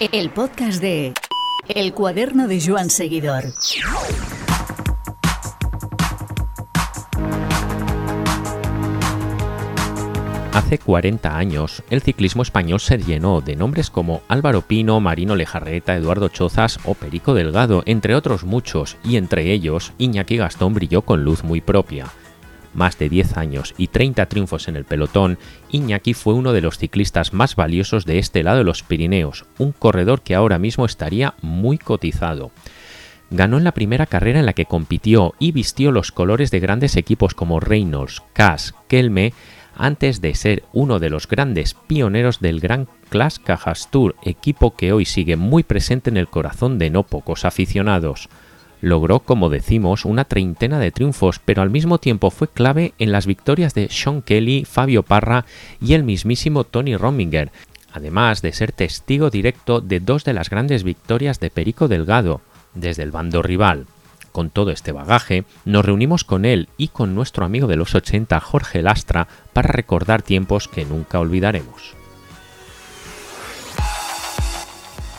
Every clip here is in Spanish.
El podcast de El cuaderno de Joan Seguidor. Hace 40 años, el ciclismo español se llenó de nombres como Álvaro Pino, Marino Lejarreta, Eduardo Chozas o Perico Delgado, entre otros muchos, y entre ellos Iñaki Gastón brilló con luz muy propia. Más de 10 años y 30 triunfos en el pelotón, Iñaki fue uno de los ciclistas más valiosos de este lado de los Pirineos, un corredor que ahora mismo estaría muy cotizado. Ganó en la primera carrera en la que compitió y vistió los colores de grandes equipos como Reynolds, Cass, Kelme, antes de ser uno de los grandes pioneros del Gran Class Cajas Tour, equipo que hoy sigue muy presente en el corazón de no pocos aficionados. Logró, como decimos, una treintena de triunfos, pero al mismo tiempo fue clave en las victorias de Sean Kelly, Fabio Parra y el mismísimo Tony Rominger, además de ser testigo directo de dos de las grandes victorias de Perico Delgado, desde el bando rival. Con todo este bagaje, nos reunimos con él y con nuestro amigo de los 80, Jorge Lastra, para recordar tiempos que nunca olvidaremos.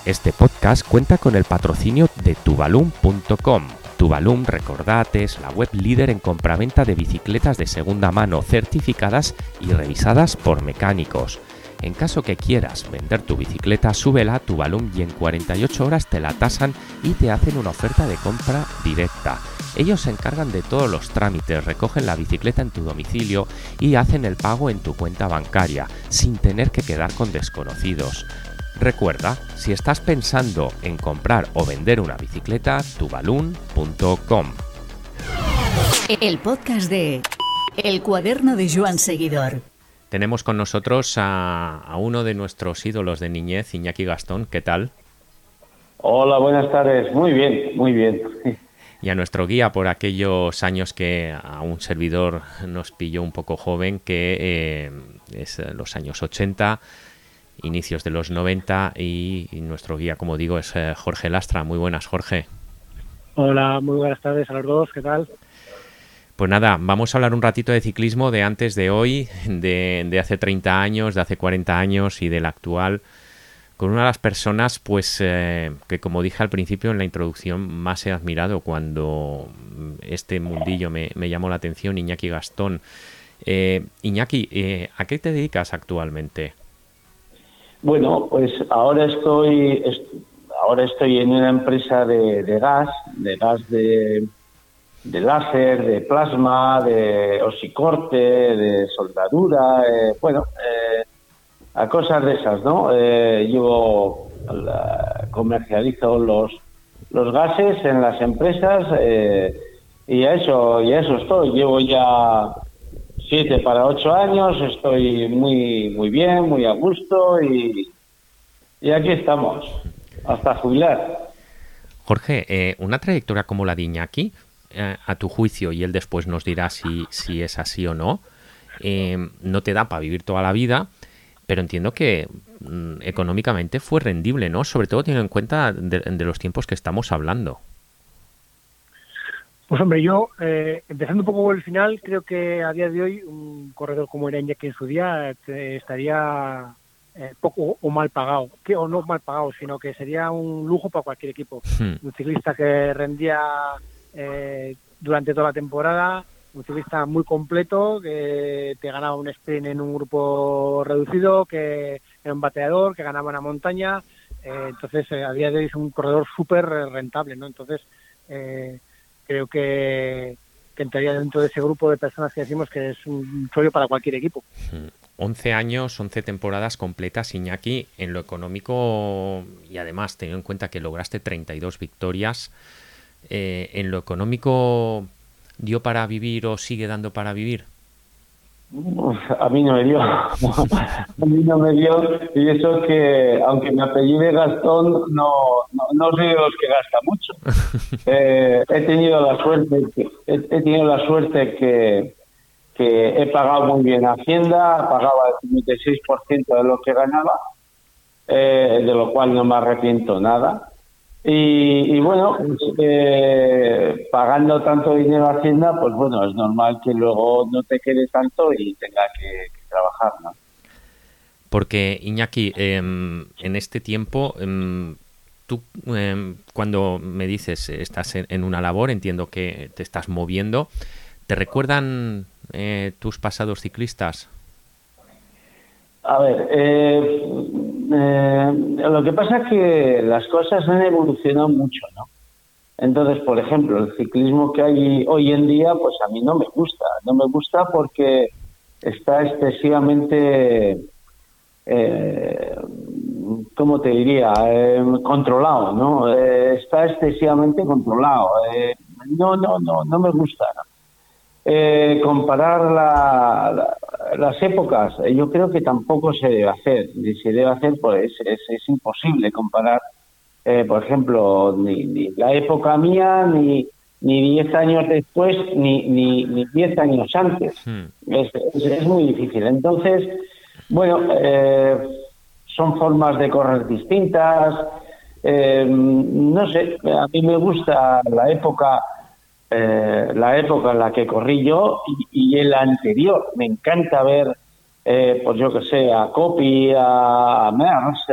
Este podcast cuenta con el patrocinio de tubalum.com. Tubalum, recordad, es la web líder en compraventa de bicicletas de segunda mano certificadas y revisadas por mecánicos. En caso que quieras vender tu bicicleta, súbela a Tubalum y en 48 horas te la tasan y te hacen una oferta de compra directa. Ellos se encargan de todos los trámites, recogen la bicicleta en tu domicilio y hacen el pago en tu cuenta bancaria, sin tener que quedar con desconocidos. Recuerda, si estás pensando en comprar o vender una bicicleta, tubalun.com. El podcast de El cuaderno de Joan Seguidor. Tenemos con nosotros a, a, uno de nuestros ídolos de niñez, Iñaki Gastón. ¿Qué tal? Hola, buenas tardes. Muy bien, muy bien. Y a nuestro guía por aquellos años que a un servidor nos pilló un poco joven, que eh, es los años 80, inicios de los 90, y, y nuestro guía, como digo, es eh, Jorge Lastra. Muy buenas, Jorge. Hola, muy buenas tardes a los dos. ¿Qué tal? Pues nada, vamos a hablar un ratito de ciclismo, de antes de hoy, de, de, hace 30 años, de hace 40 años y del actual, con una de las personas pues eh, que como dije al principio en la introducción más he admirado cuando este mundillo me, me llamó la atención, Iñaki Gastón. Eh, Iñaki, eh, ¿a qué te dedicas actualmente? Bueno, pues ahora estoy, est ahora estoy en una empresa de, de gas, de gas de de láser, de plasma, de osicorte, de soldadura, eh, bueno, eh, a cosas de esas, ¿no? Eh, yo comercializo los, los gases en las empresas y a eso, y a eso estoy. Llevo ya siete para ocho años, estoy muy, muy bien, muy a gusto y, y aquí estamos, hasta jubilar. Jorge, una trayectoria como la de Iñaki, eh, a tu juicio, y él después nos dirá si, si es así o no, eh, no te da para vivir toda la vida, pero entiendo que mm, económicamente fue rendible, ¿no? Sobre todo teniendo en cuenta de los tiempos que estamos hablando. Pues hombre, yo, eh, empezando un poco por el final, creo que a día de hoy un corredor como era Iñaki en su día eh, estaría eh, poco o mal pagado, que o no mal pagado, sino que sería un lujo para cualquier equipo. Hmm. Un ciclista que rendía eh, durante toda la temporada, un ciclista muy completo, que te ganaba un sprint en un grupo reducido, que era un bateador, que ganaba una montaña, eh, entonces a día de hoy es un corredor súper rentable, ¿no? Entonces eh, creo que, entraría dentro de ese grupo de personas que decimos que es un sueño para cualquier equipo. 11 años, 11 temporadas completas, Iñaki, en lo económico y además teniendo en cuenta que lograste 32 victorias, eh, ¿en lo económico dio para vivir o sigue dando para vivir? A mí no me dio. a mí no me dio. Y eso que, aunque me apellide Gastón, no, no, no soy de los que gasta mucho. eh, he tenido la suerte, que, he, he, tenido la suerte que, que he pagado muy bien Hacienda, pagaba el 56% de lo que ganaba, eh, de lo cual no me arrepiento nada. Y, y, bueno, eh, pagando tanto dinero a Hacienda, pues bueno, es normal que luego no te quede tanto y tenga que, trabajar, ¿no? Porque, Iñaki, em, en este tiempo, em, tú em, cuando me dices estás en, una labor, entiendo que te estás moviendo, ¿te recuerdan eh, tus pasados ciclistas? A ver, eh, eh, lo que pasa es que las cosas han evolucionado mucho, ¿no? Entonces, por ejemplo, el ciclismo que hay hoy en día, pues a mí no me gusta. No me gusta porque está excesivamente, eh, ¿cómo te diría? Eh, controlado, ¿no? Eh, está excesivamente controlado. Eh, no, no, no, no me gusta. Comparar las épocas, yo creo que tampoco se debe hacer. Si se debe hacer, pues es, es imposible comparar eh, por ejemplo, ni, la época mía, ni, ni 10 años después, ni, ni, ni 10 años antes. Hmm. Es, es, muy difícil. Entonces, bueno, eh, son formas de correr distintas. Eh, no sé, a mí me gusta la época la época en la que corrí yo y, y el anterior. Me encanta ver, pues yo que sé, a Copy, a, Mers,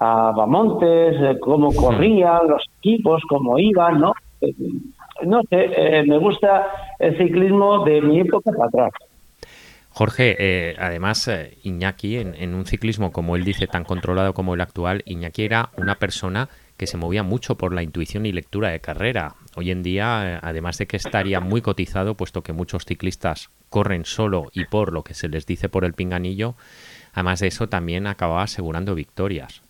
a Bamontes, eh, cómo corrían los equipos, cómo iban, ¿no? Eh, no sé, eh, me gusta el ciclismo de mi época para atrás. Jorge, además, Iñaki, en, un ciclismo, como él dice, tan controlado como el actual, Iñaki era una persona que se movía mucho por la intuición y lectura de carrera. Hoy en día, además de que estaría muy cotizado, puesto que muchos ciclistas corren solo y por lo que se les dice por el pinganillo, además de eso también acababa asegurando victorias.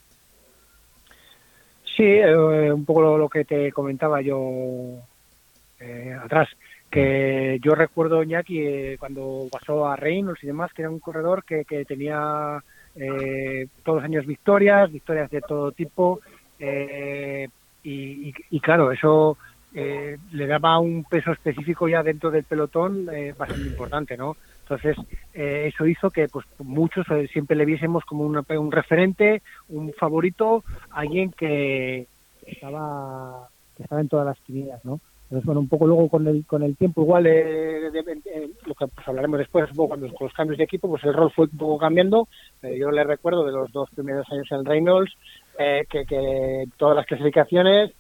Sí, eh, un poco lo, que te comentaba yo eh, atrás, que yo recuerdo Iñaki eh, cuando pasó a Reynolds y demás, que era un corredor que, que tenía todos los años victorias, victorias de todo tipo, y, claro, eso le daba un peso específico ya dentro del pelotón bastante importante, ¿no? Entonces, eh, eso hizo que pues muchos eh, siempre le viésemos como un referente, un favorito, alguien que estaba, que estaba en todas las quinielas, ¿no? Entonces, bueno, un poco luego con el, con el tiempo, igual, eh, lo que pues, hablaremos después, cuando, con los cambios de equipo, pues el rol fue un poco cambiando. yo le recuerdo de los dos primeros años en Reynolds, que, que todas las clasificaciones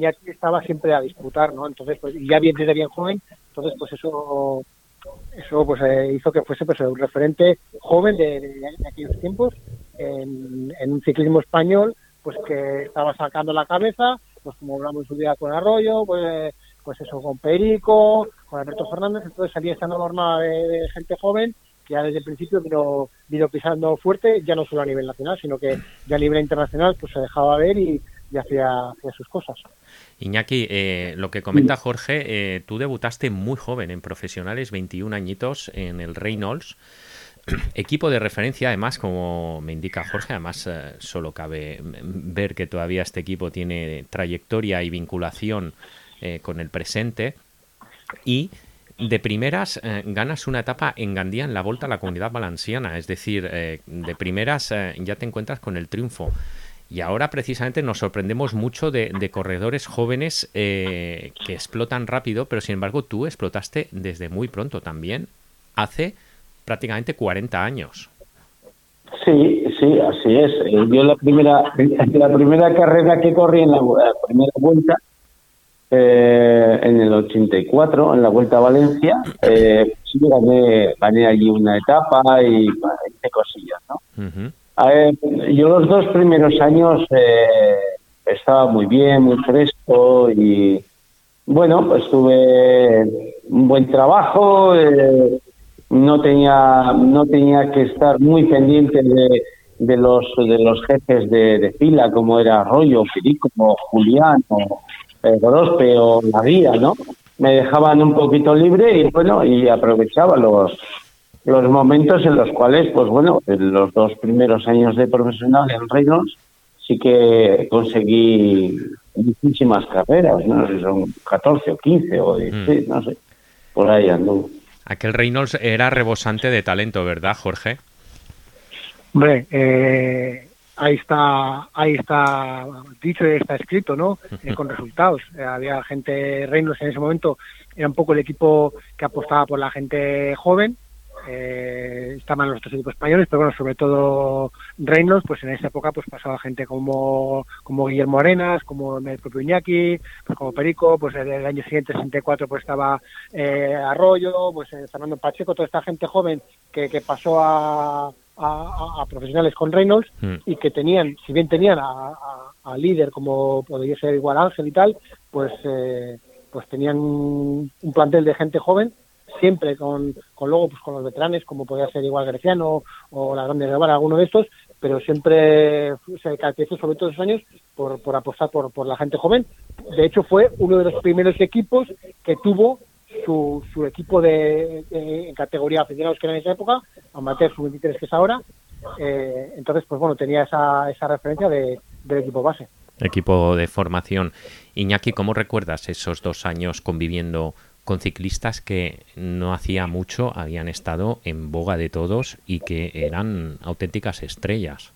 ya estaba siempre a disputar, ¿no? Entonces, pues ya bien desde bien joven, entonces, pues eso eso pues eh, hizo que fuese pues un referente joven de, aquellos tiempos en, un ciclismo español pues que estaba sacando la cabeza pues como hablamos su día con Arroyo pues pues eso con Perico con Alberto Fernández entonces salía esta norma de, gente joven que ya desde el principio vino, vino pisando fuerte ya no solo a nivel nacional sino que ya a nivel internacional pues se dejaba ver y, y hacía, sus cosas. Iñaki, eh, lo que comenta Jorge, eh, tú debutaste muy joven en profesionales, 21 añitos en el Reynolds. Equipo de referencia, además, como me indica Jorge, además eh, solo cabe ver que todavía este equipo tiene trayectoria y vinculación con el presente. Y de primeras ganas una etapa en Gandía en la Volta a la Comunidad Valenciana, es decir, de primeras ya te encuentras con el triunfo. Y ahora precisamente nos sorprendemos mucho de, corredores jóvenes eh, que explotan rápido, pero sin embargo tú explotaste desde muy pronto también, hace prácticamente 40 años. Sí, sí, así es. Eh, yo la primera, la primera carrera que corrí en la, primera vuelta, eh, en el 84, en la Vuelta a Valencia, eh, sí, gané, gané allí una etapa y hice cosillas, ¿no? A ver, yo los dos primeros años eh, estaba muy bien, muy fresco y bueno, pues tuve un buen trabajo, eh, no tenía no tenía que estar muy pendiente de, de los de los jefes de, fila como era Arroyo, Firico, Julián o eh, Gorospe o La Guía, ¿no? Me dejaban un poquito libre y bueno, y aprovechaba los los momentos en los cuales, pues bueno, en los dos primeros años de profesional en Reynolds sí que conseguí muchísimas carreras, no sé si son 14 o 15 o 16, mm. no sé, por ahí ando. Aquel Reynolds era rebosante de talento, ¿verdad, Jorge? Hombre, eh, ahí está, ahí está dicho y está escrito, ¿no? Eh, con resultados. Eh, había gente, Reynolds en ese momento era un poco el equipo que apostaba por la gente joven, eh, estaban los otros equipos españoles, pero bueno, sobre todo Reynolds, pues en esa época pues pasaba gente como, como Guillermo Arenas, como el propio Iñaki, pues como Perico, pues en el año siguiente, 64, pues estaba eh, Arroyo, pues Fernando Pacheco, toda esta gente joven que, que pasó a, a, profesionales con Reynolds mm. y que tenían, si bien tenían a, a, líder como podría ser igual Ángel y tal, pues eh, pues tenían un plantel de gente joven siempre con, con luego pues con los veteranos como podía ser igual Greciano o la Grande Guevara, alguno de estos, pero siempre se caracterizó sobre todos esos años por, por apostar por, por la gente joven. De hecho fue uno de los primeros equipos que tuvo su, su equipo de, en categoría aficionados que era en esa época, amateur sub-23 que es ahora, eh, entonces pues bueno, tenía esa, esa referencia de, del equipo base. Equipo de formación. Iñaki, ¿cómo recuerdas esos dos años conviviendo con ciclistas que no hacía mucho habían estado en boga de todos y que eran auténticas estrellas.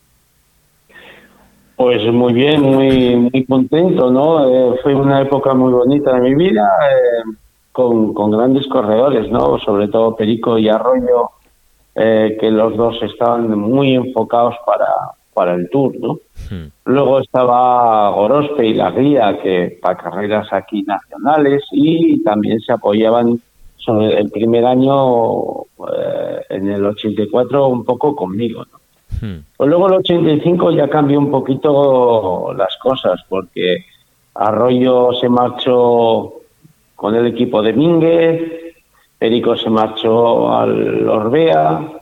Pues muy bien, muy muy contento, ¿no? Eh, fue una época muy bonita de mi vida, eh, con, con, grandes corredores, ¿no? Sobre todo Perico y Arroyo, eh, que los dos estaban muy enfocados para, para el Tour, ¿no? Hmm. Luego estaba Gorospe y la guía, que para carreras aquí nacionales, y también se apoyaban sobre el primer año, eh, en el 84, un poco conmigo, ¿no? Hmm. Pues luego el 85 ya cambió un poquito las cosas, porque Arroyo se marchó con el equipo de Mínguez, Perico se marchó al Orbea,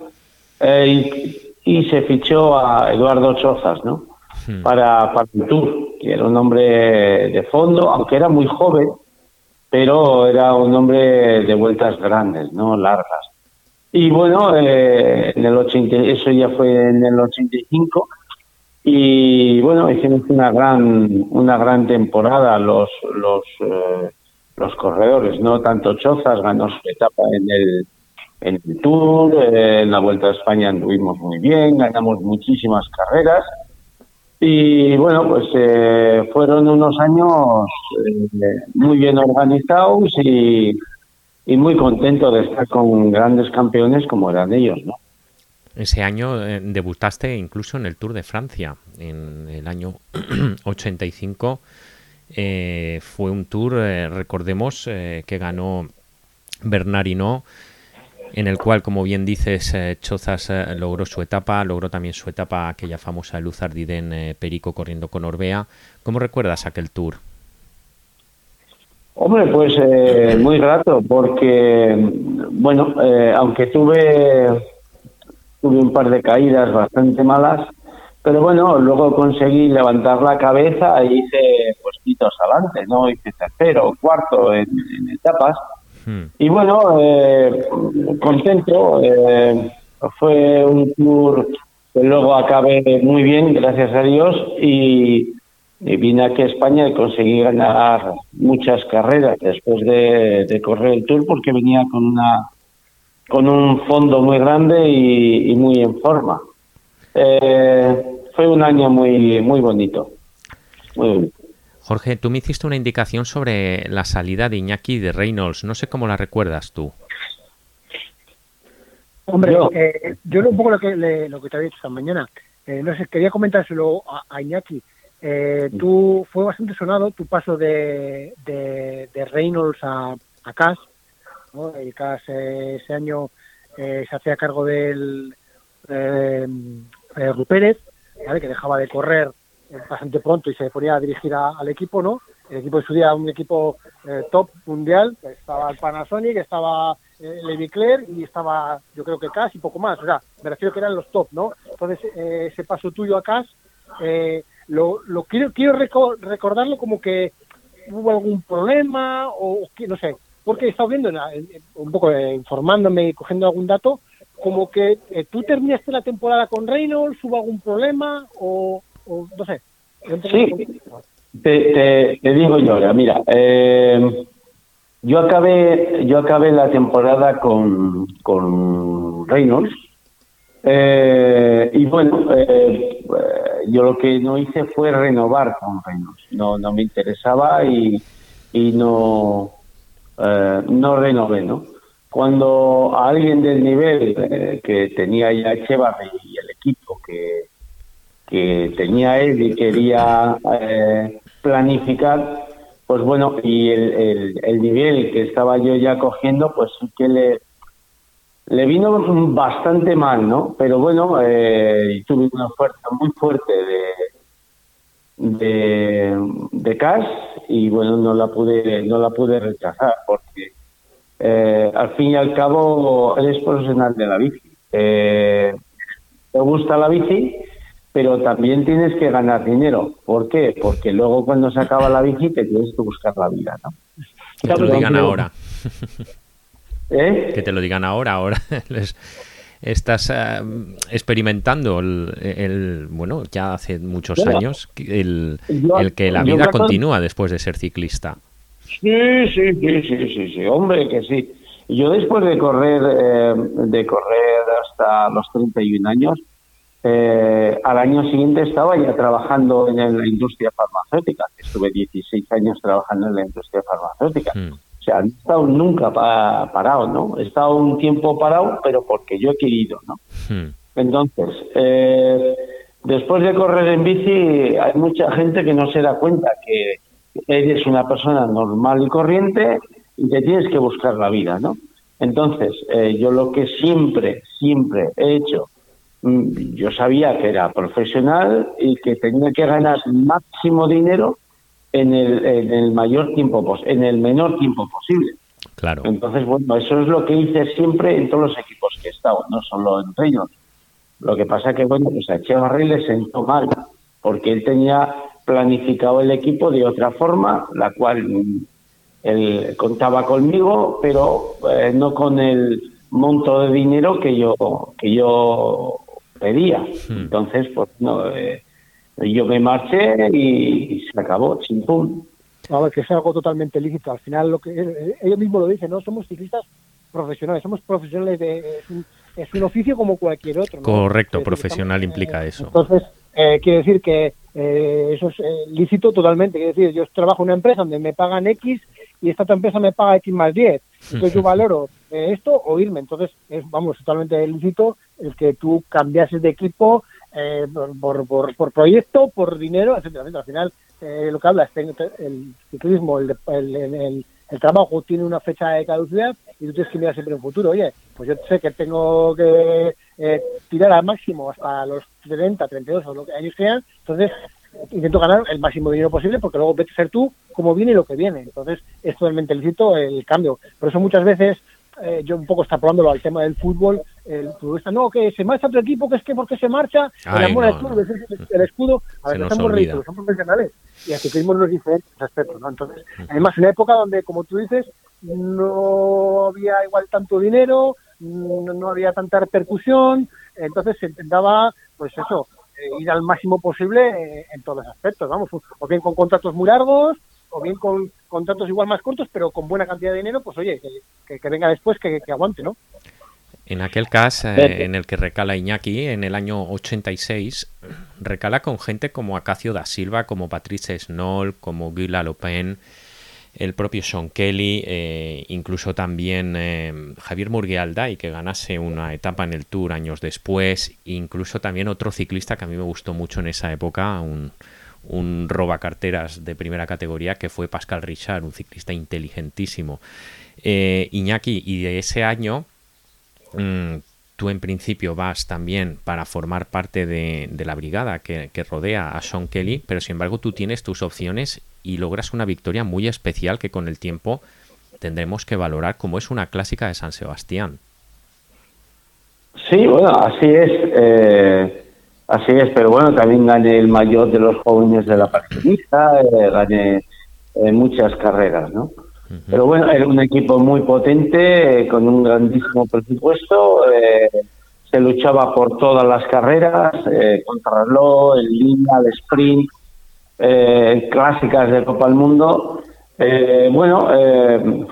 eh, y y se fichó a Eduardo Chozas, ¿no? Hmm. Para, para el Tour, que era un hombre de fondo, aunque era muy joven, pero era un hombre de vueltas grandes, ¿no? Largas. Y bueno, eh, en el 80, eso ya fue en el 85 y bueno, hicimos una gran una gran temporada los los eh, los corredores, no tanto Chozas ganó su etapa en el en el Tour, eh, en la Vuelta a España anduvimos muy bien, ganamos muchísimas carreras y bueno, pues eh, fueron unos años eh, muy bien organizados y, y muy contento de estar con grandes campeones como eran ellos, ¿no? Ese año debutaste incluso en el Tour de Francia, en el año 85. Fue un tour, recordemos, que ganó Bernard Hinault en el cual, como bien dices, eh, Chozas eh, logró su etapa, logró también su etapa aquella famosa Luz Ardiden eh, Perico corriendo con Orbea. ¿Cómo recuerdas aquel tour? Hombre, pues muy grato, porque, bueno, aunque tuve, tuve un par de caídas bastante malas, pero bueno, luego conseguí levantar la cabeza e hice puestitos adelante, ¿no? Hice tercero cuarto en etapas Hmm. Y bueno, eh, contento. Eh, fue un tour que luego acabé muy bien, gracias a Dios, y, vine aquí a España y conseguí ganar muchas carreras después de, correr el tour porque venía con una con un fondo muy grande y, muy en forma. Eh, fue un año muy muy bonito. Muy bonito. Jorge, tú me hiciste una indicación sobre la salida de Iñaki de Reynolds. No sé cómo la recuerdas tú. Hombre, yo, eh, yo un poco lo que, lo que te había dicho esta mañana. Eh, no sé, quería comentárselo a, Iñaki. Eh, tú fue bastante sonado tu paso de, de, Reynolds a, a Cass. ¿no? El Cass ese año se hacía cargo del eh, Rupérez, ¿vale? que dejaba de correr bastante pronto y se ponía a dirigir al equipo, ¿no? El equipo de su día, un equipo eh, top mundial, estaba el Panasonic, estaba eh, Levi y estaba, yo creo que Cash y poco más. O sea, me refiero que eran los top, ¿no? Entonces, eh, ese paso tuyo a Cash, eh, lo, lo quiero, recordarlo como que hubo algún problema o, no sé, porque he estado viendo, un poco informándome y cogiendo algún dato, como que tú terminaste la temporada con Reynolds, hubo algún problema o, no sé. Sí, te, digo yo, mira, eh, yo acabé yo acabé la temporada con, con Reynolds. Eh, y bueno, eh, yo lo que no hice fue renovar con Reynolds, no, no me interesaba y, y no, no renové, ¿no? Cuando a alguien del nivel eh, que tenía ya Echevarri y el equipo que, que tenía él y quería eh, planificar, pues bueno, y el, el, nivel que estaba yo ya cogiendo, pues sí que le, le vino bastante mal, ¿no? Pero bueno, eh, tuve una fuerza muy fuerte de, de, de cash y bueno, no la pude, no la pude rechazar porque eh, al fin y al cabo eres profesional de la bici. Eh, te gusta la bici, pero también tienes que ganar dinero. ¿Por qué? Porque luego cuando se acaba la bici te tienes que buscar la vida, ¿no? Que te lo digan ahora. ¿Eh? Que te lo digan ahora, ahora estás eh, experimentando el, bueno, ya hace muchos años, el, el, que la vida continúa después de ser ciclista. Sí, sí, sí, sí, sí, sí, hombre, que sí. Yo después de correr, eh, de correr hasta los 31 años, eh, al año siguiente estaba ya trabajando en la industria farmacéutica. Estuve 16 años trabajando en la industria farmacéutica. Hmm. O sea, no he estado nunca parado, ¿no? He estado un tiempo parado, pero porque yo he querido, ¿no? Hmm. Entonces, eh, después de correr en bici, hay mucha gente que no se da cuenta que eres una persona normal y corriente y te tienes que buscar la vida, ¿no? Entonces, eh, yo lo que siempre, siempre he hecho Mm, yo sabía que era profesional y que tenía que ganar máximo dinero en el, en el mayor tiempo en el menor tiempo posible. Claro. Entonces, bueno, eso es lo que hice siempre en todos los equipos que he estado, no solo en ellos. Lo que pasa que, bueno, pues a Echevarri le sentó mal, porque él tenía planificado el equipo de otra forma, la cual mm, él contaba conmigo, pero eh, no con el monto de dinero que yo que yo pedía. Hmm. Entonces, pues no, eh, yo me marché y, se acabó, chimpum. A ver, que es algo totalmente lícito. Al final, lo que eh, ellos mismos lo dicen, no somos ciclistas profesionales, somos profesionales de. Es un, oficio como cualquier otro. Correcto, profesional implica eso. Entonces, eh, quiere decir que eso es lícito totalmente. Quiere decir, yo trabajo en una empresa donde me pagan X y esta otra empresa me paga X más 10. Entonces yo valoro esto o irme. Entonces, es, vamos, totalmente lícito el que tú cambiases de equipo eh, por, por, por, proyecto, por dinero, etcétera. Al final, eh, lo que habla es el ciclismo, el, el, el, trabajo tiene una fecha de caducidad y tú tienes que mirar siempre en el futuro. Oye, pues yo sé que tengo que eh, tirar al máximo hasta los 30, 32 o lo que años sean, entonces intento ganar el máximo dinero posible porque luego ves ser tú como viene y lo que viene. Entonces es totalmente lícito el cambio. Por eso muchas veces eh, yo un poco extrapolándolo al tema del fútbol, el futbolista, no, que se marcha otro equipo, que es que porque se marcha, el amor al club, el, escudo, a ver, estamos ridículos, son profesionales, y el ciclismo no es diferente en ese aspecto, ¿no? Entonces, además, en una época donde, como tú dices, no había igual tanto dinero, no, había tanta repercusión, entonces se intentaba, pues eso, eh, ir al máximo posible eh, en todos los aspectos, vamos, o bien con contratos muy largos, o bien con contratos igual más cortos, pero con buena cantidad de dinero, pues oye, que, que, venga después, que, que, aguante, ¿no? En aquel caso eh, en el que recala Iñaki, en el año 86, recala con gente como Acacio da Silva, como Patrice Snoll, como Gila Lopen, el propio Sean Kelly, eh, incluso también eh, Javier Murguialda y que ganase una etapa en el Tour años después, incluso también otro ciclista que a mí me gustó mucho en esa época, un, un robacarteras de primera categoría que fue Pascal Richard, un ciclista inteligentísimo. Iñaki, y de ese año mm, tú en principio vas también para formar parte de, la brigada que, rodea a Sean Kelly, pero sin embargo tú tienes tus opciones y logras una victoria muy especial que con el tiempo tendremos que valorar como es una clásica de San Sebastián. Sí, bueno, así es. Eh, Así es, pero bueno, también gané el mayor de los jóvenes de la partidista, eh, muchas carreras, ¿no? Pero bueno, era un equipo muy potente, eh, con un grandísimo presupuesto, se luchaba por todas las carreras, contra el en línea, el sprint, clásicas de Copa del Mundo. bueno,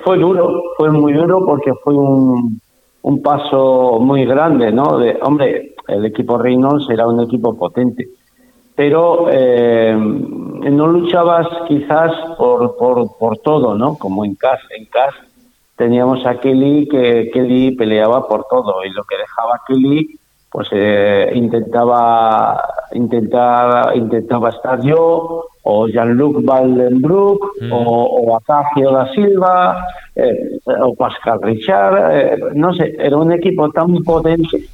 fue duro, fue muy duro porque fue un, un paso muy grande, ¿no? De, hombre, el equipo Reynolds era un equipo potente, pero eh, no luchabas quizás por, por, por todo, ¿no? Como en CAS, en CAS teníamos a Kelly que Kelly peleaba por todo y lo que dejaba Kelly pues eh, intentaba intentaba intentaba estar yo o Jean-Luc Valdenbroek mm. o, o Acacio da Silva eh, o Pascal Richard eh, no sé era un equipo tan potente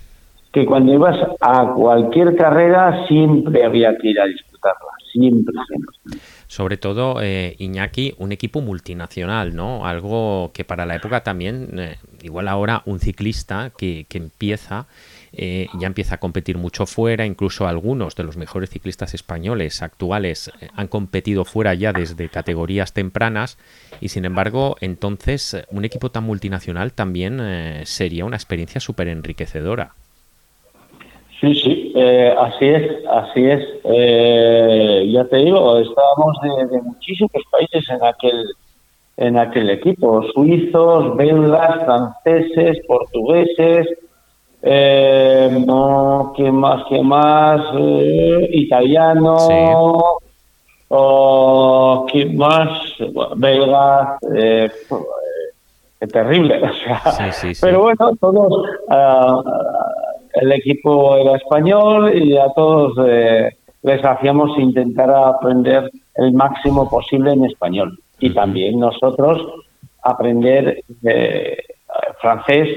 que cuando ibas a cualquier carrera siempre había que ir a disputarla siempre, siempre. Sobre todo, eh, Iñaki, un equipo multinacional, ¿no? Algo que para la época también, eh, igual ahora un ciclista que, que empieza, eh, ya empieza a competir mucho fuera, incluso algunos de los mejores ciclistas españoles actuales han competido fuera ya desde categorías tempranas y sin embargo, entonces, un equipo tan multinacional también sería una experiencia súper enriquecedora. Sí, sí, eh, así es, así es. Eh, ya te digo, estábamos de, muchísimos países en aquel en aquel equipo, suizos, belgas, franceses, portugueses, eh, no, ¿qué más, qué más? Eh, italiano, o ¿qué más? belgas, eh, terrible, o sea, pero bueno, todos... Uh, el equipo era español y a todos eh, les hacíamos intentar aprender el máximo posible en español. Y también nosotros aprender eh, francés,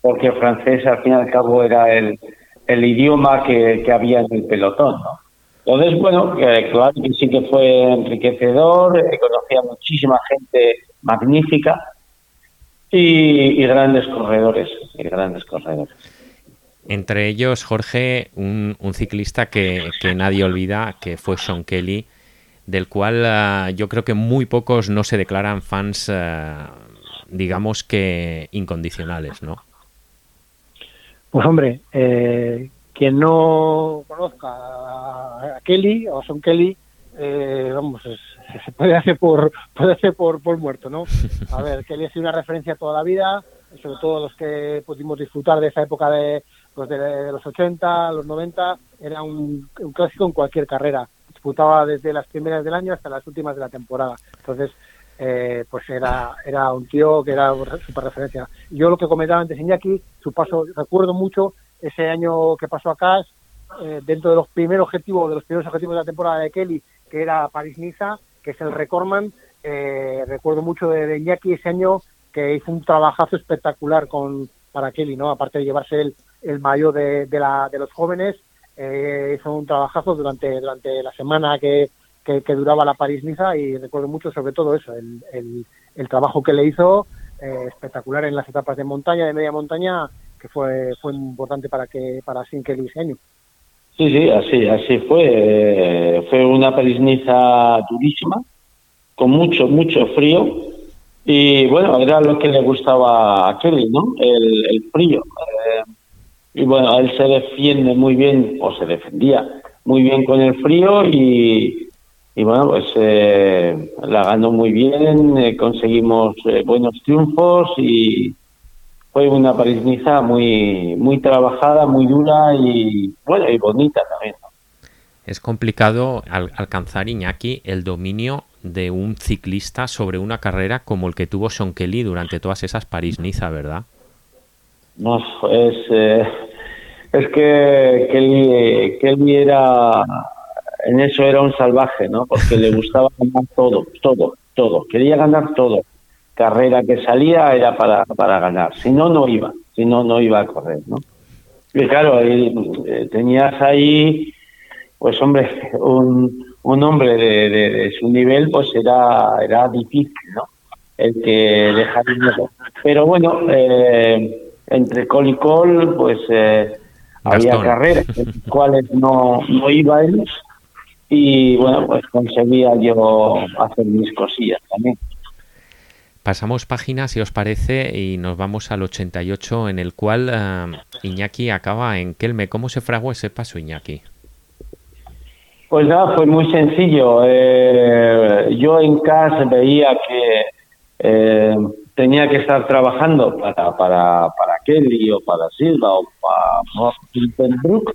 porque el francés al fin y al cabo era el, el idioma que, que, había en el pelotón. ¿no? Entonces, bueno, claro que sí que fue enriquecedor, eh, conocía muchísima gente magnífica y, y grandes corredores, y grandes corredores. Entre ellos, Jorge, un, ciclista que, nadie olvida, que fue Sean Kelly, del cual ah, yo creo que muy pocos no se declaran fans, ah, digamos que incondicionales, ¿no? Pues hombre, eh, quien no conozca a Kelly o Sean Kelly, eh, vamos, se puede hacer por puede hacer por, por muerto, ¿no? A ver, Kelly ha sido una referencia toda la vida, sobre todo los que pudimos disfrutar de esa época de, pues de, los 80 los 90 era un, clásico en cualquier carrera. Disputaba desde las primeras del año hasta las últimas de la temporada. Entonces, eh, pues era, era un tío que era super referencia. Yo lo que comentaba antes Iñaki, su paso, recuerdo mucho ese año que pasó acá, eh, dentro de los primeros objetivos, de los primeros objetivos de la temporada de Kelly, que era París-Niza, que es el recordman. Eh, recuerdo mucho de, de Iñaki ese año que hizo un trabajazo espectacular con para Kelly, ¿no? Aparte de llevarse el, el mayor de, de, la, de los jóvenes, eh, hizo un trabajazo durante, durante la semana que, que, duraba la París-Niza y recuerdo mucho sobre todo eso, el, el, trabajo que le hizo eh, espectacular en las etapas de montaña, de media montaña, que fue, fue importante para que para Sinkel ese año. Sí, sí, así, así fue. Eh, fue una París-Niza durísima, con mucho, mucho frío. Y bueno, era lo que le gustaba a Kelly, ¿no? El, el frío. Y bueno, él se defiende muy bien, o se defendía muy bien con el frío y, y bueno, pues eh, la ganó muy bien, eh, conseguimos eh, buenos triunfos y fue una parís muy, muy trabajada, muy dura y bueno, y bonita también. Es complicado alcanzar, Iñaki, el dominio de un ciclista sobre una carrera como el que tuvo Sean Kelly durante todas esas París-Niza, ¿verdad? No, es, eh, es que Kelly, Kelly era, en eso era un salvaje, ¿no? Porque le gustaba ganar todo, todo, todo. Quería ganar todo. Carrera que salía era para, para ganar. Si no, no iba. Si no, no iba a correr, ¿no? Y claro, eh, tenías ahí, pues hombre, un, un hombre de, de, su nivel, pues era, era difícil, ¿no? El que dejar Pero bueno, eh, entre col y col, pues eh, había carreras en cuales no, no iba él y bueno, pues conseguía yo hacer mis cosillas también. Pasamos página, si os parece, y nos vamos al 88, en el cual uh, Iñaki acaba en Kelme. ¿Cómo se fraguó ese paso, Iñaki? Pues nada, fue muy sencillo. Eh, yo en casa veía que eh, tenía que estar trabajando para, para, para Kelly o para Silva o para Brook.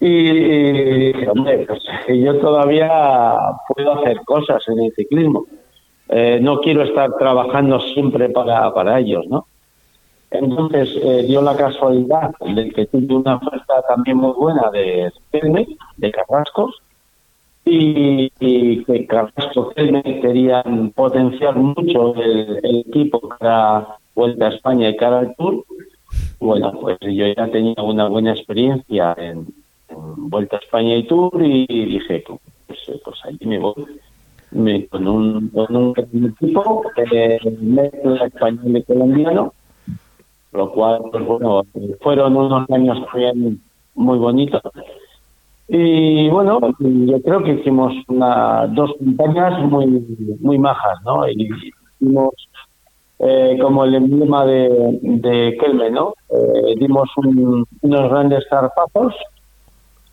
Y, hombre, pues, yo todavía puedo hacer cosas en el ciclismo. eh, no quiero estar trabajando siempre para, para ellos, ¿no? Entonces eh, dio la casualidad de que tuve una oferta también muy buena de Celme, de Carrascos, y, que Carrasco Celme querían potenciar mucho el, equipo para Vuelta a España y cara al Tour. Bueno, pues yo ya tenía una buena experiencia en, Vuelta a España y Tour y dije, pues, pues ahí me voy. Con, un, con un equipo que mezcla español y colombiano lo cual, pues bueno, fueron unos años también muy bonitos. Y bueno, yo creo que hicimos una, dos campañas muy muy majas, ¿no? Y hicimos eh, como el emblema de, de Kelme, ¿no? Eh, dimos unos grandes zarpazos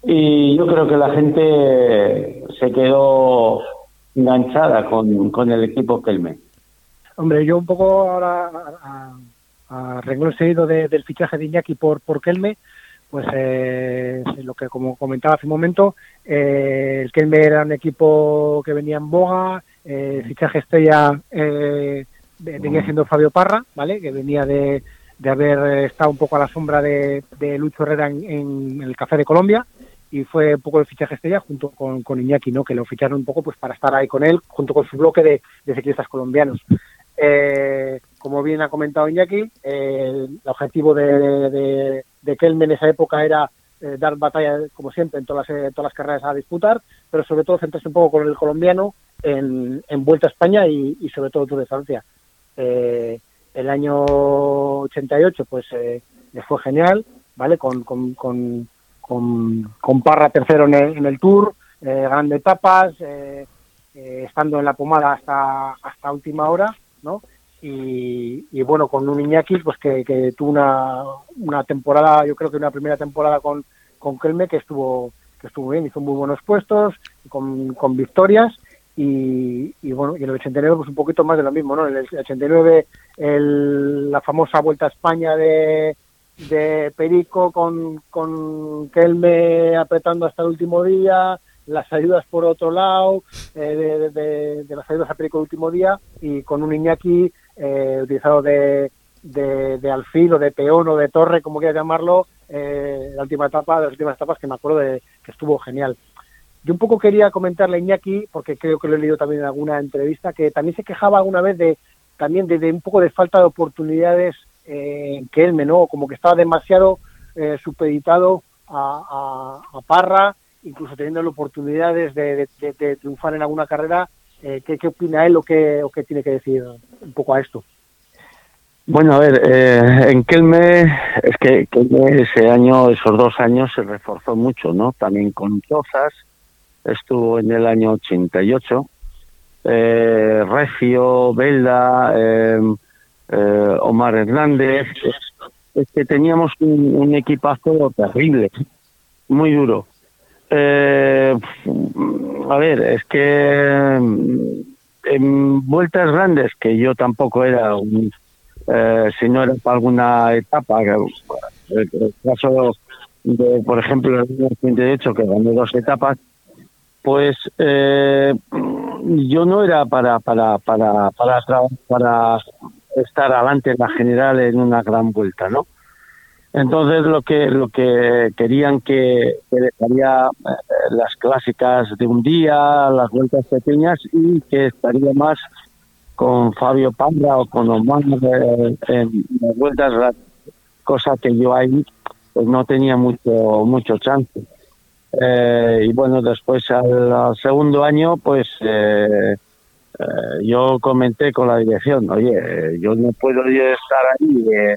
y yo creo que la gente se quedó enganchada con, con el equipo Kelme. Hombre, yo un poco ahora a renglón seguido del fichaje de Iñaki por, por Kelme, pues eh, lo que como comentaba hace un momento, eh, el Kelme era un equipo que venía en boga, eh, el fichaje estrella venía siendo Fabio Parra, ¿vale? que venía de, de haber estado un poco a la sombra de, Lucho Herrera en, el Café de Colombia y fue un poco el fichaje estrella junto con, con Iñaki, ¿no? que lo ficharon un poco pues para estar ahí con él, junto con su bloque de, de ciclistas colombianos. Eh, como bien ha comentado Iñaki, el objetivo de, de, Kelme en esa época era eh, dar batalla, como siempre, en todas las, eh, todas las carreras a disputar, pero sobre todo centrarse un poco con el colombiano en, Vuelta a España y, sobre todo Tour de Francia. Eh, el año 88 pues le fue genial, ¿vale? Con, con, con, con, Parra tercero en el, en el Tour, grandes etapas, estando en la pomada hasta, hasta última hora, ¿no? Y, bueno, con un Iñaki, pues que, tuvo una, una, temporada, yo creo que una primera temporada con, con Kelme que estuvo que estuvo bien, hizo muy buenos puestos, con, con victorias y, bueno, y en el 89 pues un poquito más de lo mismo, ¿no? En el 89 el, la famosa Vuelta a España de, de Perico con, con Kelme apretando hasta el último día, las ayudas por otro lado, eh, de, de, las ayudas a Perico el último día y con un Iñaki eh, utilizado de, de, alfil o de peón o de torre, como quieras llamarlo, eh, la última etapa, de las últimas etapas que me acuerdo de que estuvo genial. Yo un poco quería comentarle a Iñaki, porque creo que lo he leído también en alguna entrevista, que también se quejaba alguna vez de también de, un poco de falta de oportunidades eh, que él, ¿no? Como que estaba demasiado eh, supeditado a, a, Parra, incluso teniendo oportunidades de, de, triunfar en alguna carrera eh, ¿qué, opina él o qué, o qué tiene que decir un poco a esto? Bueno, a ver, eh, en Kelme, es que ese año, esos dos años, se reforzó mucho, ¿no? También con Chozas, estuvo en el año 88, eh, Recio, Belda, eh, eh, Omar Hernández, es que teníamos un equipazo terrible, muy duro. Eh, a ver, es que mm, en vueltas grandes, que yo tampoco era un, eh, si no era para alguna etapa, el, caso de, por ejemplo, el de hecho que gané dos etapas, pues eh, yo no era para para para para para estar adelante en la general en una gran vuelta, ¿no? Entonces lo que lo que querían que, dejaría eh, las clásicas de un día, las vueltas pequeñas y que estaría más con Fabio Pandra o con Omar eh, en las vueltas, cosa que yo ahí pues no tenía mucho mucho chance. Eh, y bueno, después al, segundo año, pues yo comenté con la dirección, oye, yo no puedo estar ahí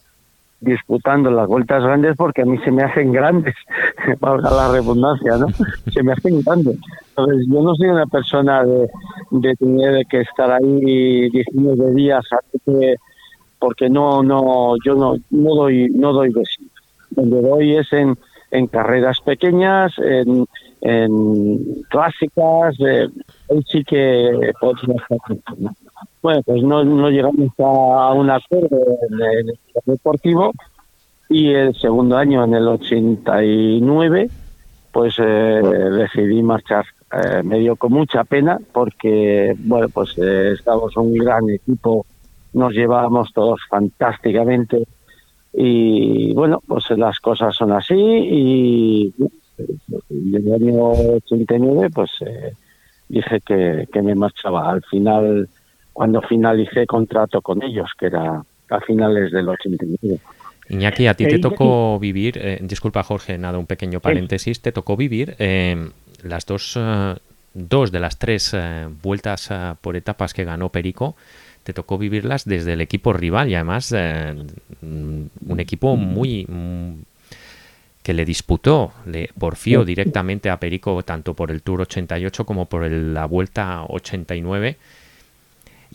disputando las vueltas grandes porque a mí se me hacen grandes, valga la redundancia, ¿no? Se me hacen grandes. Entonces, yo no soy una persona de, de tener que estar ahí 19 días porque no, no, yo no, no doy, no doy sí. Donde doy es en, en carreras pequeñas, en, en clásicas, eh, sí que podría estar. Bueno, pues no, no llegamos a un acuerdo en el deportivo y el segundo año, en el 89, pues eh, decidí marchar eh, me dio con mucha pena porque, bueno, pues eh, estábamos un gran equipo, nos llevábamos todos fantásticamente y, bueno, pues las cosas son así y en el año 89 pues eh, dije que, que me marchaba. Al final, cuando finalicé contrato con ellos, que era a finales del 89. Iñaki, a ti te tocó vivir, eh, disculpa Jorge, nada, un pequeño paréntesis, te tocó vivir eh, las dos, eh, dos de las tres eh, vueltas eh, por etapas que ganó Perico, te tocó vivirlas desde el equipo rival y además eh, mm, un equipo muy mm, que le disputó, le porfió directamente a Perico tanto por el Tour 88 como por el- la Vuelta 89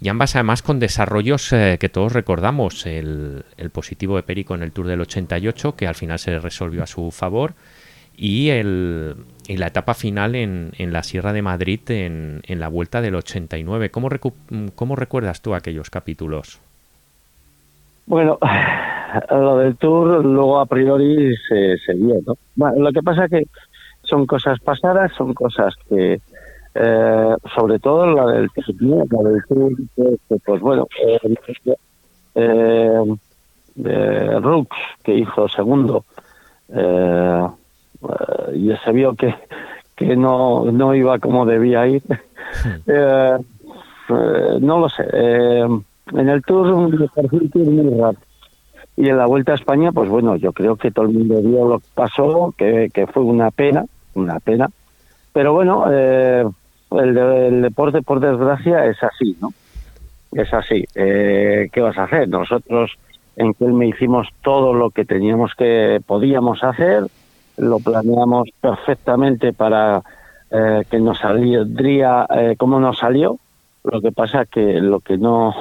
y ambas además con desarrollos eh, que todos recordamos, el, positivo de Perico en el Tour del 88 que al final se resolvió a su favor y, el, y la etapa final en, en la Sierra de Madrid en, en la Vuelta del 89. ¿Cómo, ¿Cómo recuerdas tú aquellos capítulos? Bueno, lo del tour luego a priori se, se vio, ¿no? Bueno, lo que pasa que son cosas pasadas, son cosas que, eh, sobre todo la del la del que, pues bueno, eh, eh, que hizo segundo, eh, y se vio que, que no, no iba como debía ir. Eh, eh, no lo sé. en el Tour Tour muy raro. Y en la Vuelta a España, pues bueno, yo creo que todo el mundo vio lo que pasó, que, que fue una pena, una pena. Pero bueno, eh, el, el deporte, por desgracia, es así, ¿no? Es así. Eh, ¿Qué vas a hacer? Nosotros en me hicimos todo lo que teníamos que, podíamos hacer, lo planeamos perfectamente para eh, que nos saldría eh, como nos salió. Lo que pasa que lo que no,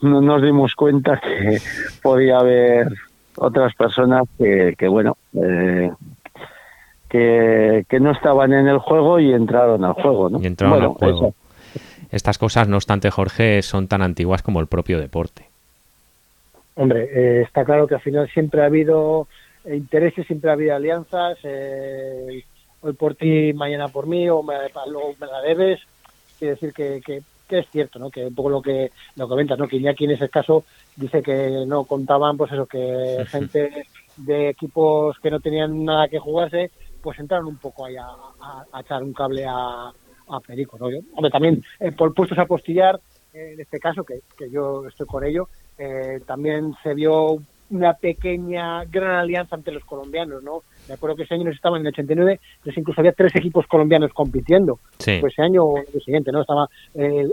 no nos dimos cuenta que podía haber otras personas que, que bueno, eh, que, que no estaban en el juego y entraron al juego, ¿no? Y entraron Bueno, al juego. eso. Estas cosas, no obstante, Jorge, son tan antiguas como el propio deporte. Hombre, eh, está claro que al final siempre ha habido intereses, siempre ha habido alianzas. eh, hoy por ti, mañana por mí, o me, luego me la debes. Quiere decir que, que, que es cierto, ¿no? Que un poco lo que lo que comentas, ¿no? Que Iñaki en ese caso dice que no contaban, pues eso, que gente de equipos que no tenían nada que jugarse, pues entraron un poco ahí a, a- a echar un cable a, a Perico, ¿no? Yo- hombre, también eh, por puestos a postillar, eh, en este caso, que, que yo estoy con ello, eh, también se vio una pequeña gran alianza entre los colombianos, ¿no? Me acuerdo que ese año nos estaban en el 89, pues incluso había tres equipos colombianos compitiendo. Sí. Pues ese año o el siguiente, ¿no? Estaba el,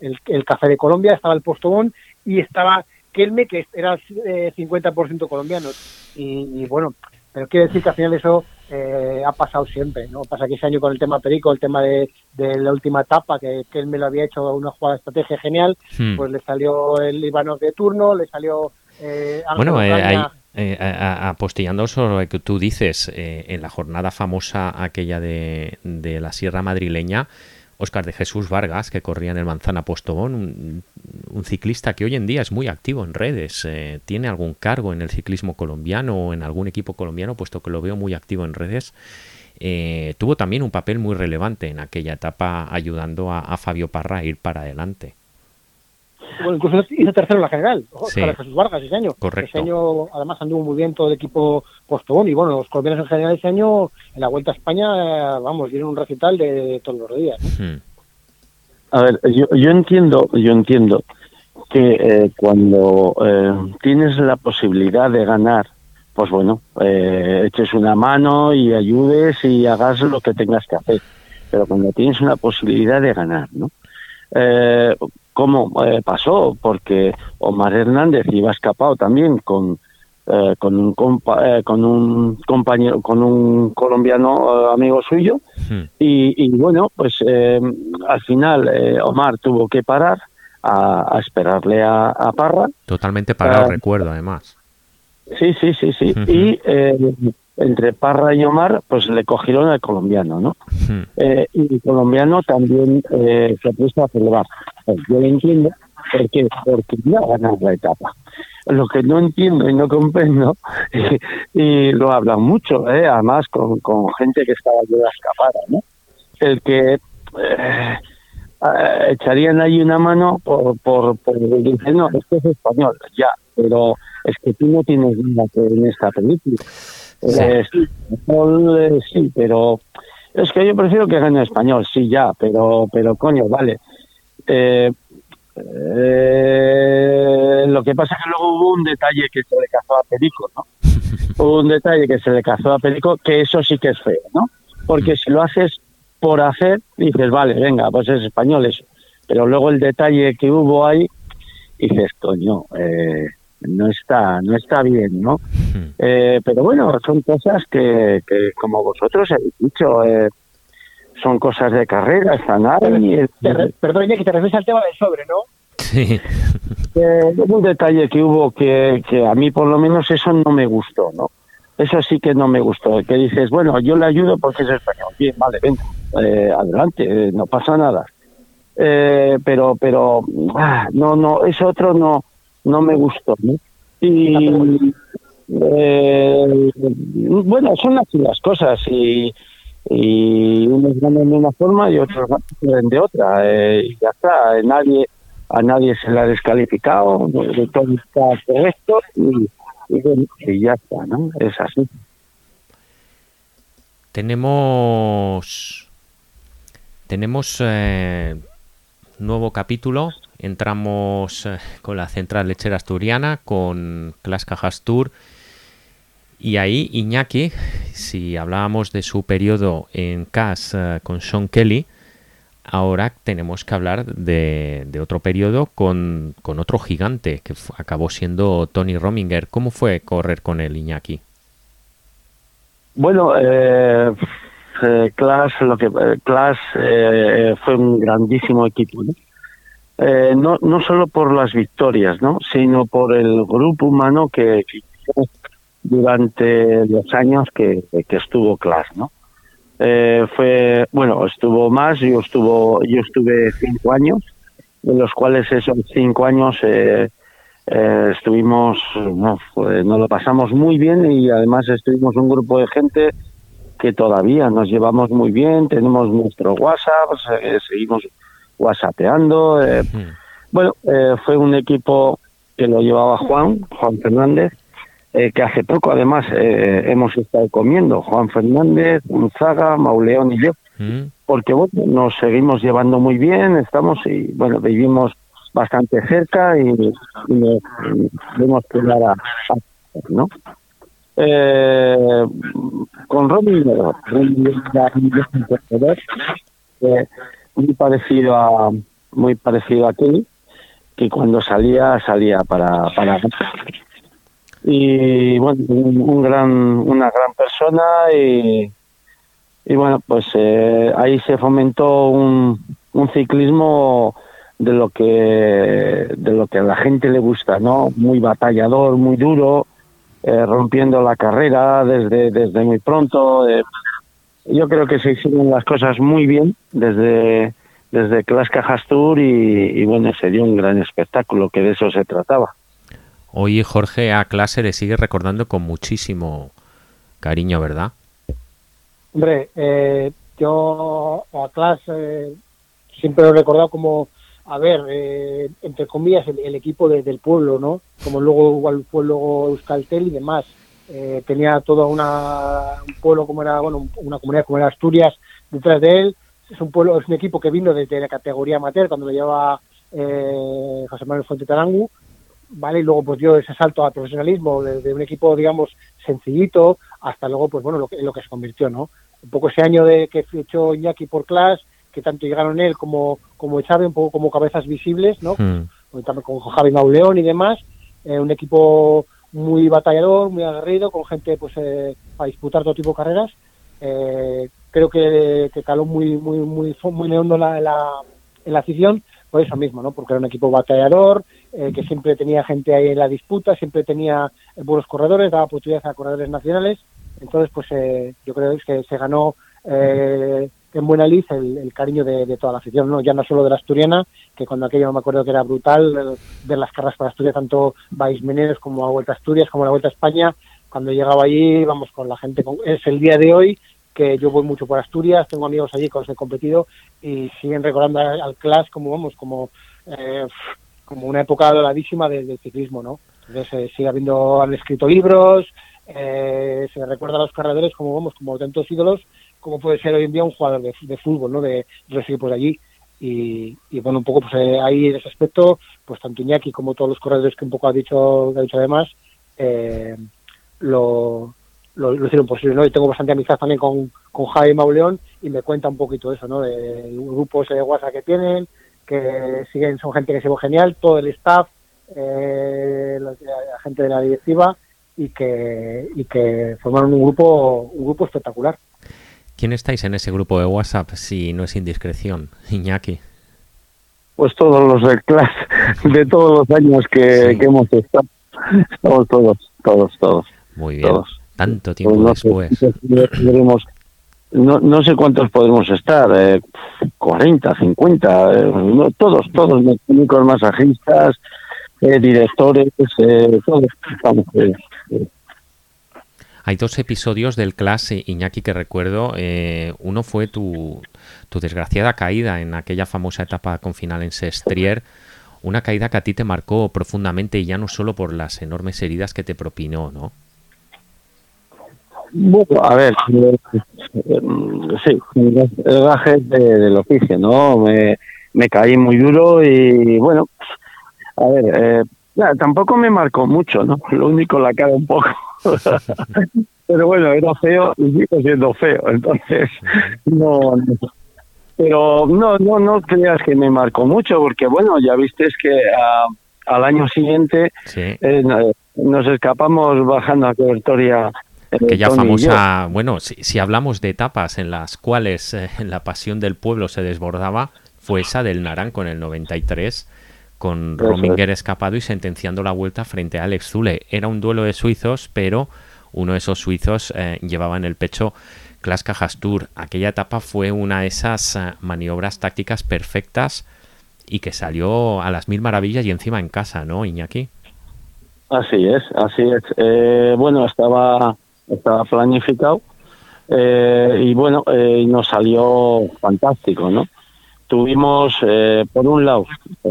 el, el Café de Colombia, estaba el Postobón y estaba Kelme, que era eh, 50% colombianos. Y, y bueno, pero quiere decir que al final eso eh, ha pasado siempre, ¿no? Pasa que ese año con el tema Perico, el tema de, de la última etapa, que, que él me lo había hecho una jugada de estrategia genial, Hmm. pues le salió el Ivanov de turno, le salió eh, Bueno, eh, eh, a- a- apostillando sobre lo que tú dices, eh, en la jornada famosa aquella de, de la Sierra Madrileña, Óscar de Jesús Vargas, que corría en el Manzana Postobón, un, un ciclista que hoy en día es muy activo en redes, eh, tiene algún cargo en el ciclismo colombiano o en algún equipo colombiano, puesto que lo veo muy activo en redes, eh, tuvo también un papel muy relevante en aquella etapa ayudando a, a Fabio Parra a ir para adelante. Bueno, incluso hizo tercero en la general, Sí. de Jesús Vargas ese año. Correcto. Ese año además anduvo muy bien todo el equipo Postobón y bueno, los colombianos en general ese año en la Vuelta a España, vamos, dieron un recital de, de todos los días. Hmm. A ver, yo, yo entiendo, yo entiendo que eh, cuando eh, tienes la posibilidad de ganar, pues bueno, eh, eches una mano y ayudes y hagas lo que tengas que hacer. Pero cuando tienes una posibilidad de ganar, ¿no? ¿Cómo eh, pasó? Porque Omar Hernández iba escapado también con eh, con un compa- eh, con un compañero, con un colombiano eh, amigo suyo Hmm. y, y bueno, pues eh, al final eh, Omar tuvo que parar a, a esperarle a, a Parra. Totalmente parado, Ah. recuerdo, además. Sí, sí, sí, sí. Ujú. Y eh, entre Parra y Omar, pues le cogieron al colombiano, ¿no? Hmm. Eh, y el colombiano también eh, se puso a celebrar. Pues yo lo entiendo. Porque iba a ganar la etapa. Lo que no entiendo y no comprendo, y, lo hablan mucho, ¿eh? además con, con gente que estaba ya escapada, ¿no? el que eh, echarían ahí una mano por, por, por dicen, no, esto es español, ya, pero es que tú no tienes nada que en esta película. Sí. Eh, sí, eh, sí, pero es que yo prefiero que gane español, sí, ya, pero, pero coño, vale. Eh, eh, lo que pasa es que luego hubo un detalle que se le cazó a Perico, ¿no? hubo un detalle que se le cazó a Perico, que eso sí que es feo, ¿no? Porque si lo haces por hacer, dices, vale, venga, pues es español eso. Pero luego el detalle que hubo ahí, dices, coño, eh, no está no está bien, ¿no? Eh, pero bueno, son cosas que, que como vosotros habéis dicho, eh, son cosas de carrera, están ahí. Perdón, que te refieres al tema del sobre, ¿no? Sí. Eh, un detalle que hubo que, que a mí por lo menos eso no me gustó, ¿no? Eso sí que no me gustó, que dices, bueno, yo le ayudo porque es español. Bien, vale, venga, eh, adelante, eh, no pasa nada. Eh, pero, pero, ah, no, no, eso otro no, no me gustó, ¿no? Y, eh, bueno, son así las cosas y, y unos ganan de una forma y otros ganan de otra. Eh, y ya está, nadie a nadie se le ha descalificado, de todo está correcto y, y, ya está, ¿no? Es así. Tenemos tenemos eh, nuevo capítulo. Entramos eh, con la central lechera asturiana, con Clas Cajas Tour. Y ahí Iñaki, si hablábamos de su periodo en CAS eh, con Sean Kelly, ahora tenemos que hablar de, de otro periodo con, con, otro gigante que acabó siendo Tony Rominger. ¿Cómo fue correr con él, Iñaki? Bueno, eh, eh, lo que eh, eh, fue un grandísimo equipo, ¿no? ¿no? no solo por las victorias, ¿no? sino por el grupo humano que, que durante los años que, que estuvo Class, ¿no? Eh, fue bueno estuvo más yo estuvo yo estuve cinco años de los cuales esos cinco años eh, eh, estuvimos no, pues, nos lo pasamos muy bien y además estuvimos un grupo de gente que todavía nos llevamos muy bien tenemos nuestro WhatsApp seguimos whatsappeando mm. bueno fue un equipo que lo llevaba Juan Juan Fernández eh, que hace poco además eh, hemos estado comiendo, Juan Fernández, Gonzaga, Mauleón y yo, mm. porque bueno, nos seguimos llevando muy bien, estamos y bueno, vivimos bastante cerca y, y nos vemos hablar a, a, ¿no? Eh, con Robin, muy parecido a muy parecido a ti, que cuando salía salía para para y bueno un, gran una gran persona y, y bueno pues eh, ahí se fomentó un, un, ciclismo de lo que de lo que a la gente le gusta no muy batallador muy duro eh, rompiendo la carrera desde desde muy pronto eh, yo creo que se hicieron las cosas muy bien desde desde Clas Cajas Tour y, y bueno se dio un gran espectáculo que de eso se trataba Hoy Jorge a clase le sigue recordando con muchísimo cariño, ¿verdad? Hombre, eh, yo a clase siempre lo he recordado como, a ver, eh, entre comillas, el, el equipo de, del pueblo, ¿no? Como luego igual fue luego Euskaltel y demás. Eh, tenía todo una, un pueblo como era, bueno, una comunidad como era Asturias detrás de él. Es un pueblo, es un equipo que vino desde la categoría amateur cuando lo llevaba eh, José Manuel Fuente Tarangu ¿vale? Y luego pues dio ese salto al profesionalismo de, de, un equipo, digamos, sencillito, hasta luego, pues bueno, lo que, lo que se convirtió, ¿no? Un poco ese año de que fichó Iñaki por Clash, que tanto llegaron él como, como Chávez, un poco como cabezas visibles, ¿no? Mm. También con Javi Mauleón y demás, eh, un equipo muy batallador, muy aguerrido, con gente pues eh, a disputar todo tipo de carreras. Eh, creo que, que caló muy muy muy muy leondo la, la, en la afición por eso mismo, ¿no? Porque era un equipo batallador, eh, que siempre tenía gente ahí en la disputa, siempre tenía buenos corredores, daba oportunidades a corredores nacionales. Entonces, pues eh, yo creo que se ganó eh, en buena lid el, cariño de, toda la afición, ¿no? ya no solo de la asturiana, que cuando aquello me acuerdo que era brutal ver las carreras para Asturias, tanto Baix Meneros como a Vuelta a Asturias, como la Vuelta a España. Cuando llegaba allí, vamos, con la gente, con, es el día de hoy que yo voy mucho por Asturias, tengo amigos allí con los que he competido y siguen recordando al, Clash como, vamos, como, eh, como una época doradísima del, ciclismo, ¿no? Entonces eh, sigue habiendo, han escrito libros, eh, se recuerda a los corredores como, vamos, como tantos ídolos, como puede ser hoy en día un jugador de, fútbol, ¿no? De, de los equipos de allí. Y, bueno, un poco pues eh, ahí en ese aspecto, pues tanto Iñaki como todos los corredores que un poco ha dicho, ha dicho además, eh, lo, lo, hicieron posible, ¿no? Y tengo bastante amistad también con, con Jaime Mauleón y me cuenta un poquito eso, ¿no? De grupos de WhatsApp que tienen, que siguen, son gente que se ve genial, todo el staff, eh, la, gente de la directiva y que, y que formaron un grupo, un grupo espectacular. ¿Quién estáis en ese grupo de WhatsApp si no es indiscreción, Iñaki? Pues todos los del clase de todos los años que, hemos estado. Todos, todos, todos, todos. Muy bien. Tanto tiempo después. no, no sé cuántos podemos estar, eh, 40, 50, eh, todos, todos, mecánicos, masajistas, eh, directores, eh, todos. Estamos, eh, hay dos episodios del clase Iñaki que recuerdo. Uno fue tu, tu, desgraciada caída en aquella famosa etapa con final en Sestrier. Una caída que a ti te marcó profundamente y ya no solo por las enormes heridas que te propinó, ¿no? Bueno, a ver, eh, sí, el gaje del oficio, ¿no? Me, me caí muy duro y bueno, a ver, eh, tampoco me marcó mucho, ¿no? Lo único la cara un poco. pero bueno, era feo y sigo siendo feo, entonces no, pero no, no, no creas que me marcó mucho, porque bueno, ya viste que al año siguiente eh, nos escapamos bajando a cobertoria. Aquella famosa, bueno, si, si, hablamos de etapas en las cuales eh, la pasión del pueblo se desbordaba, fue esa del Naranco en el 93 con Rominger escapado y sentenciando la vuelta frente a Alex Zule. Era un duelo de suizos, pero uno de esos suizos eh, llevaba en el pecho Klaas Hastur. Aquella etapa fue una de esas eh, maniobras tácticas perfectas y que salió a las mil maravillas y encima en casa, ¿no, Iñaki? Así es, así es. Eh, bueno, estaba, estaba planificado y bueno, nos salió fantástico, ¿no? tuvimos, eh, por un lado,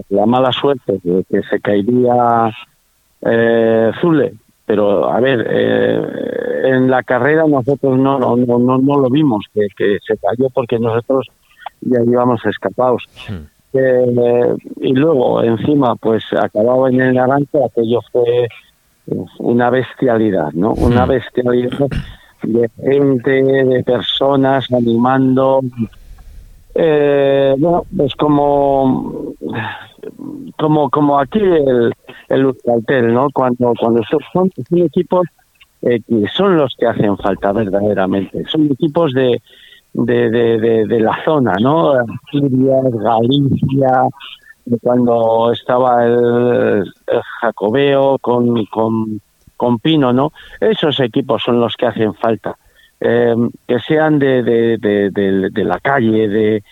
la mala suerte de que se caería eh, Zule, pero a ver, eh, en la carrera nosotros no, no, no, no lo vimos, que, que, se cayó porque nosotros ya íbamos escapados. Hmm. Eh, y luego, encima, pues acababa en el naranjo, aquello fue una bestialidad, ¿no? Una hmm. bestialidad de gente, de personas animando, eh, bueno, pues como como como aquí el, el Euskaltel, ¿no? Cuando cuando son, son equipos eh, que son los que hacen falta verdaderamente, son equipos de de, de, de, la zona, ¿no? Asturias, Galicia, cuando estaba el, Jacobeo con, con, con Pino, ¿no? Esos equipos son los que hacen falta. Eh, que sean de, de, de, la calle, de,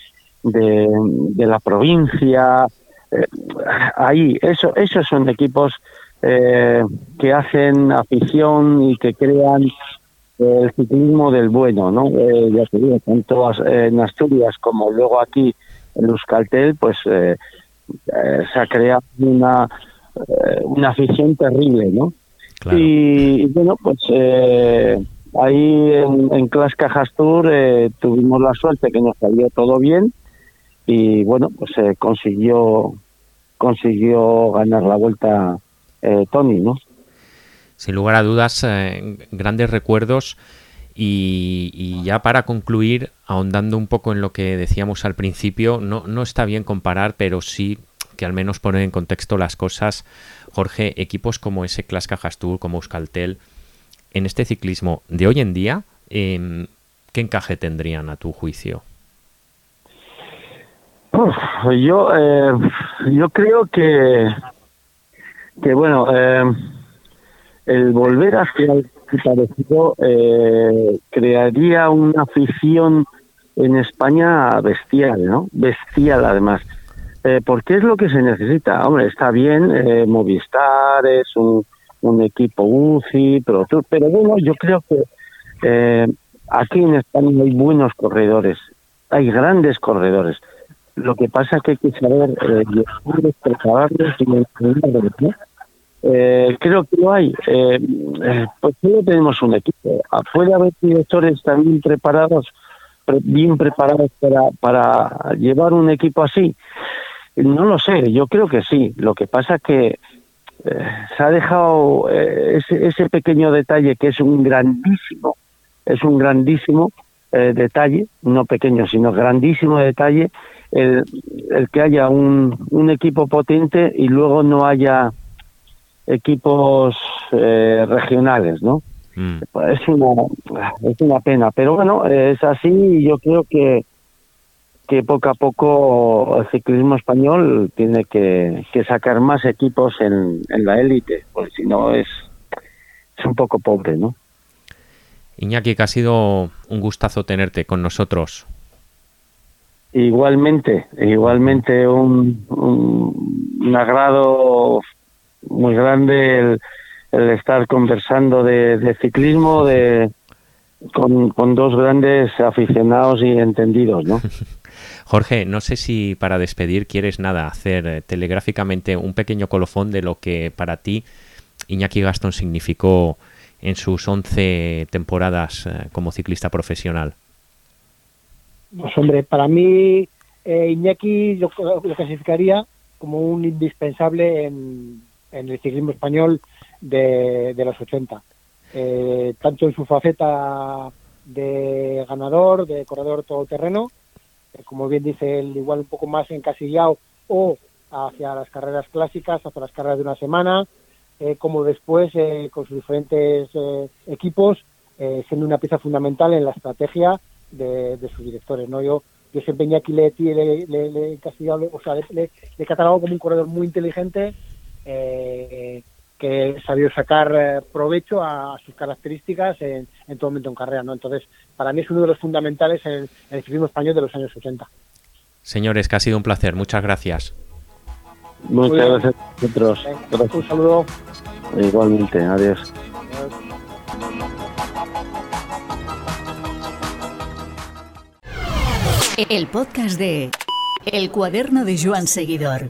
de, la provincia, eh, ahí, eso, esos son equipos eh, que hacen afición y que crean el ciclismo del bueno, ¿no? ya te digo, tanto en Asturias como luego aquí en Euskaltel, pues se ha creado una, una afición terrible, ¿no? Y, y, bueno, pues Ahí en, en Clas Cajas Tour eh, tuvimos la suerte que nos salió todo bien y bueno, pues se consiguió consiguió ganar la vuelta eh, Tony, ¿no? Sin lugar a dudas, eh, grandes recuerdos y, ya para concluir, ahondando un poco en lo que decíamos al principio, no, no está bien comparar, pero sí que al menos poner en contexto las cosas. Jorge, equipos como ese Clas Cajas Tour, como Euskaltel, en este ciclismo de hoy en día, em, ¿qué encaje tendrían a tu juicio? yo, eh, yo creo que, que bueno, em, el volver hacia el parecido eh, crearía una afición en España bestial, ¿no? Bestial además. Eh, porque es lo que se necesita. Hombre, está bien, Movistar es un, un equipo UCI, pero, pero bueno, yo creo que eh, aquí en España hay buenos corredores, hay grandes corredores. Lo que pasa es que hay que saber eh, prepararlos y entrenarlos, ¿no? Eh, creo que lo hay. Eh, eh, pues solo tenemos un equipo. Ah, puede haber directores también preparados, bien preparados para, para llevar un equipo así. No lo sé, yo creo que sí. Lo que pasa que eh, se ha dejado ese, ese pequeño detalle que es un grandísimo, es un grandísimo detalle, no pequeño, sino grandísimo detalle, el, el que haya un, un equipo potente y luego no haya equipos eh, regionales, ¿no? Mm. Es una es una pena, pero bueno, es así y yo creo que que poco a poco el ciclismo español tiene que, que sacar más equipos en, en la élite, porque si no es, es un poco pobre, ¿no? Iñaki, que ha sido un gustazo tenerte con nosotros. Igualmente, igualmente un, un, un agrado muy grande el, estar conversando de, ciclismo de con, con, dos grandes aficionados y entendidos, ¿no? Jorge, no sé si para despedir quieres nada hacer eh, telegráficamente un pequeño colofón de lo que para ti Iñaki Gaston significó en sus 11 temporadas eh, como ciclista profesional. Pues hombre, para mí eh, Iñaki yo lo clasificaría como un indispensable en, en el ciclismo español de, los 80. Eh, tanto en su faceta de ganador, de corredor todoterreno, eh, como bien dice él, igual un poco más encasillado o hacia las carreras clásicas, hacia las carreras de una semana, eh, como después con sus diferentes equipos, siendo una pieza fundamental en la estrategia de, sus directores. ¿no? Yo, yo siempre aquí le, le, le, le, o sea, le, he catalogado como un corredor muy inteligente, eh, que sabido sacar eh, provecho a, sus características en, todo momento en carrera. ¿no? Entonces, para mí es uno de los fundamentales en, el ciclismo español de los años 80. Señores, que ha sido un placer. Muchas gracias. Muchas gracias a vosotros. Un saludo. Igualmente, adiós. El podcast de El cuaderno de Joan Seguidor.